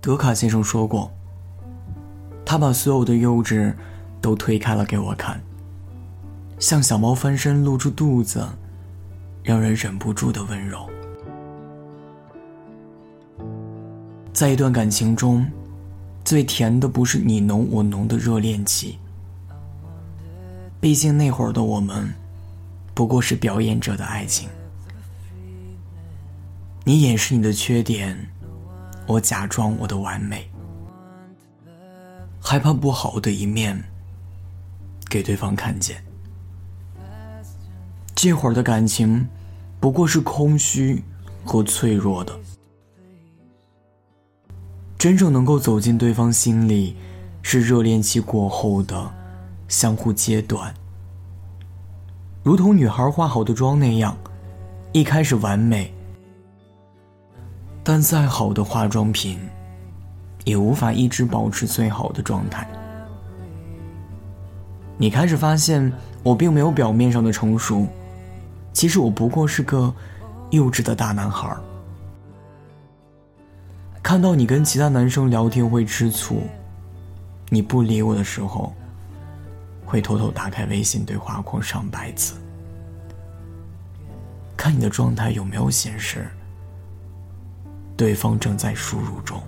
德卡先生说过，他把所有的幼稚都推开了给我看，像小猫翻身露出肚子，让人忍不住的温柔。在一段感情中，最甜的不是你浓我浓的热恋期，毕竟那会儿的我们，不过是表演者的爱情。你掩饰你的缺点，我假装我的完美，害怕不好的一面给对方看见。这会儿的感情，不过是空虚和脆弱的。真正能够走进对方心里，是热恋期过后的相互阶段。如同女孩化好的妆那样，一开始完美。但再好的化妆品，也无法一直保持最好的状态。你开始发现，我并没有表面上的成熟，其实我不过是个幼稚的大男孩。看到你跟其他男生聊天会吃醋，你不理我的时候，会偷偷打开微信对话框上百次，看你的状态有没有显示。对方正在输入中，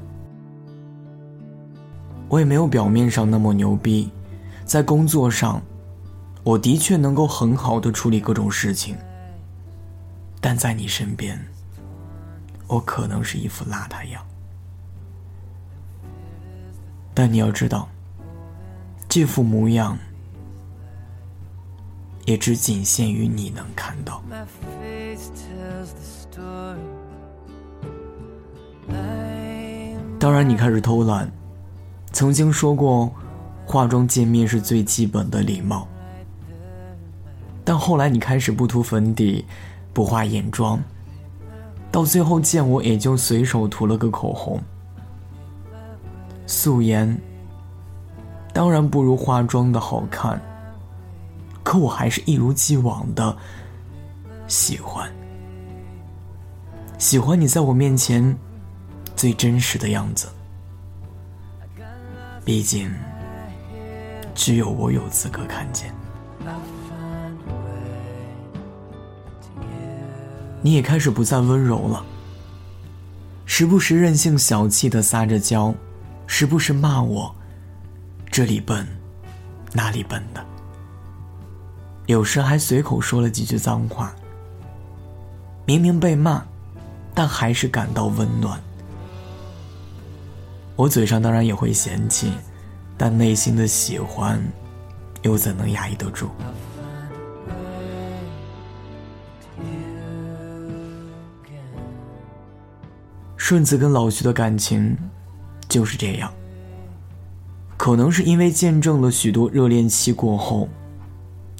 我也没有表面上那么牛逼，在工作上，我的确能够很好的处理各种事情，但在你身边，我可能是一副邋遢样。但你要知道，这副模样，也只仅限于你能看到。当然，你开始偷懒。曾经说过，化妆见面是最基本的礼貌。但后来你开始不涂粉底，不画眼妆，到最后见我也就随手涂了个口红。素颜当然不如化妆的好看，可我还是一如既往的喜欢，喜欢你在我面前。最真实的样子，毕竟只有我有资格看见。你也开始不再温柔了，时不时任性小气的撒着娇，时不时骂我这里笨，那里笨的，有时还随口说了几句脏话。明明被骂，但还是感到温暖。我嘴上当然也会嫌弃，但内心的喜欢，又怎能压抑得住？顺子跟老徐的感情就是这样。可能是因为见证了许多热恋期过后，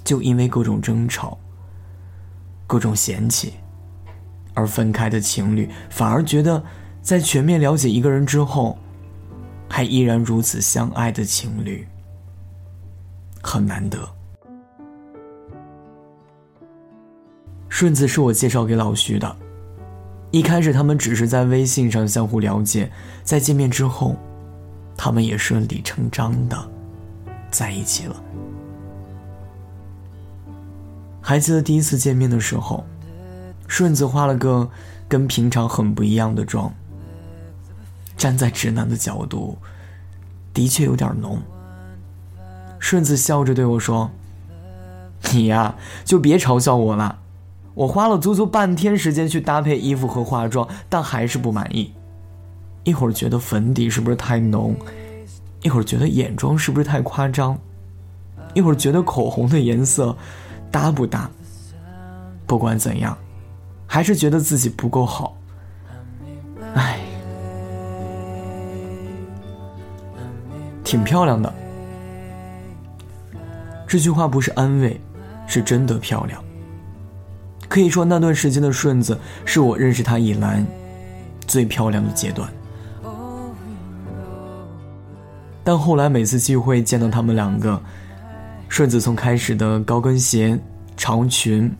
就因为各种争吵、各种嫌弃而分开的情侣，反而觉得在全面了解一个人之后。还依然如此相爱的情侣，很难得。顺子是我介绍给老徐的，一开始他们只是在微信上相互了解，在见面之后，他们也顺理成章的在一起了。还记得第一次见面的时候，顺子化了个跟平常很不一样的妆。站在直男的角度，的确有点浓。顺子笑着对我说：“你呀，就别嘲笑我了。我花了足足半天时间去搭配衣服和化妆，但还是不满意。一会儿觉得粉底是不是太浓，一会儿觉得眼妆是不是太夸张，一会儿觉得口红的颜色搭不搭。不管怎样，还是觉得自己不够好。挺漂亮的，这句话不是安慰，是真的漂亮。可以说那段时间的顺子是我认识她以来最漂亮的阶段。但后来每次聚会见到他们两个，顺子从开始的高跟鞋、长裙，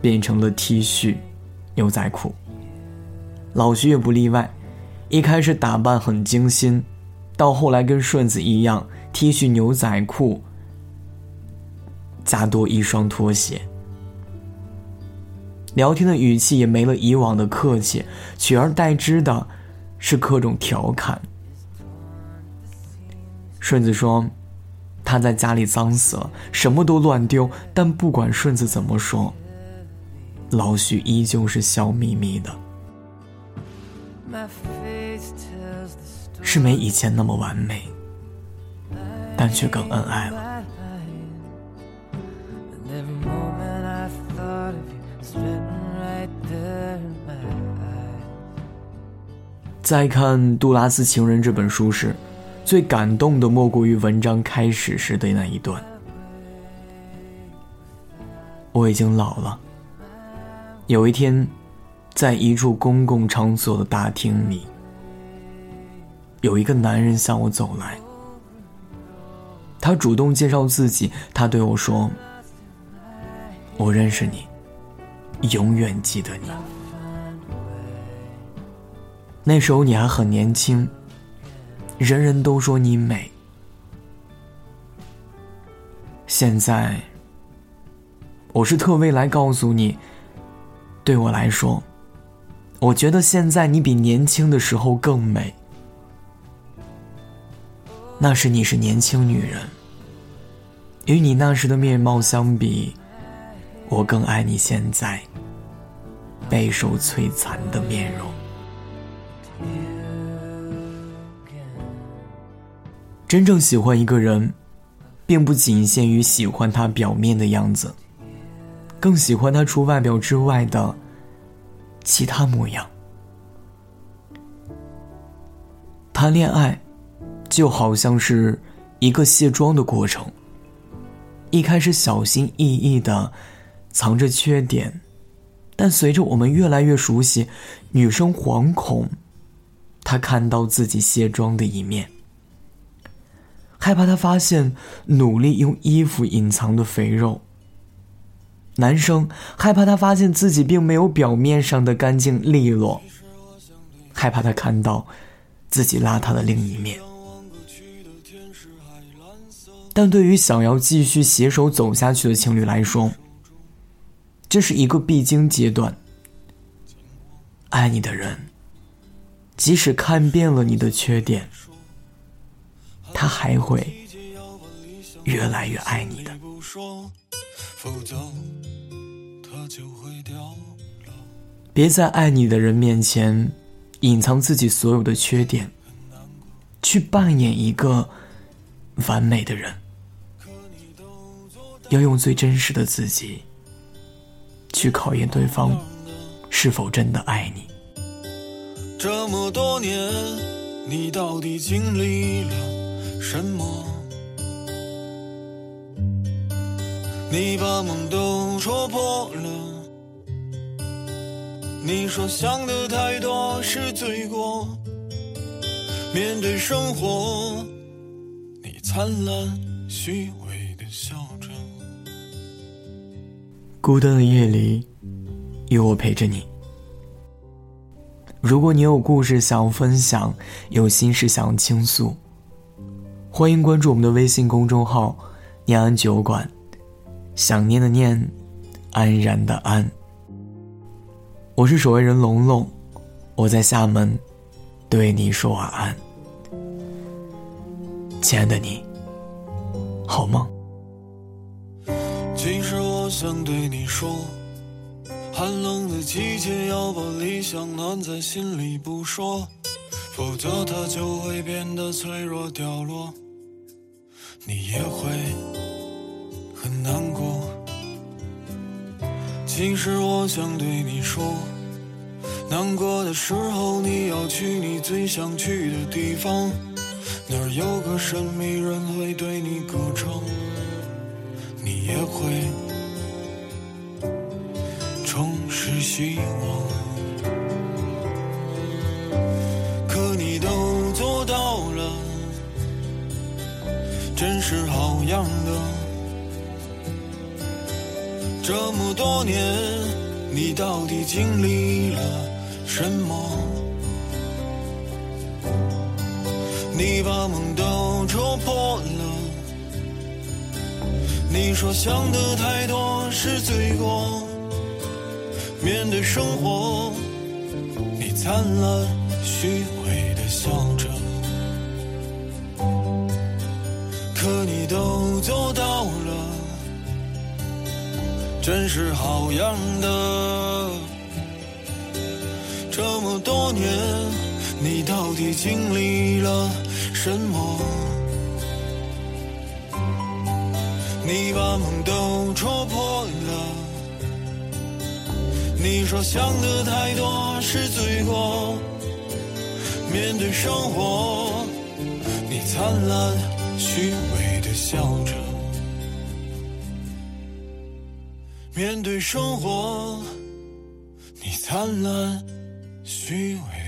变成了 T 恤、牛仔裤。老徐也不例外，一开始打扮很精心，到后来跟顺子一样，T 恤牛仔裤，加多一双拖鞋。聊天的语气也没了以往的客气，取而代之的是各种调侃。顺子说，他在家里脏死了，什么都乱丢，但不管顺子怎么说，老许依旧是笑眯眯的。是没以前那么完美，但却更恩爱了。在看《杜拉斯情人》这本书时，最感动的莫过于文章开始时的那一段：“我已经老了。有一天，在一处公共场所的大厅里。”有一个男人向我走来，他主动介绍自己，他对我说：“我认识你，永远记得你。那时候你还很年轻，人人都说你美。现在，我是特为来告诉你，对我来说，我觉得现在你比年轻的时候更美。”那时你是年轻女人，与你那时的面貌相比，我更爱你现在备受摧残的面容。真正喜欢一个人，并不仅限于喜欢他表面的样子，更喜欢他除外表之外的其他模样。谈恋爱。就好像是一个卸妆的过程。一开始小心翼翼的藏着缺点，但随着我们越来越熟悉，女生惶恐，她看到自己卸妆的一面，害怕他发现努力用衣服隐藏的肥肉。男生害怕他发现自己并没有表面上的干净利落，害怕他看到自己邋遢的另一面。但对于想要继续携手走下去的情侣来说，这是一个必经阶段。爱你的人，即使看遍了你的缺点，他还会越来越爱你的。别在爱你的人面前隐藏自己所有的缺点，去扮演一个完美的人。要用最真实的自己去考验对方是否真的爱你。这么多年，你到底经历了什么？你把梦都戳破了。你说想的太多是罪过。面对生活，你灿烂虚伪的笑。孤单的夜里，有我陪着你。如果你有故事想分享，有心事想倾诉，欢迎关注我们的微信公众号“念安酒馆”。想念的念，安然的安。我是守卫人龙龙，我在厦门，对你说晚安，亲爱的你，好梦。其实想对你说，寒冷的季节要把理想暖在心里不说，否则它就会变得脆弱掉落，你也会很难过。其实我想对你说，难过的时候你要去你最想去的地方，那儿有个神秘人会对你歌唱。你也会希望，可你都做到了，真是好样的。这么多年，你到底经历了什么？你把梦都戳破了。你说想的太多是罪过，面对生活，你灿烂虚伪的笑着。可你都做到了，真是好样的。这么多年，你到底经历了什么？你把梦都戳破。你说想的太多是罪过，面对生活，你灿烂虚伪的笑着。面对生活，你灿烂。虚伪。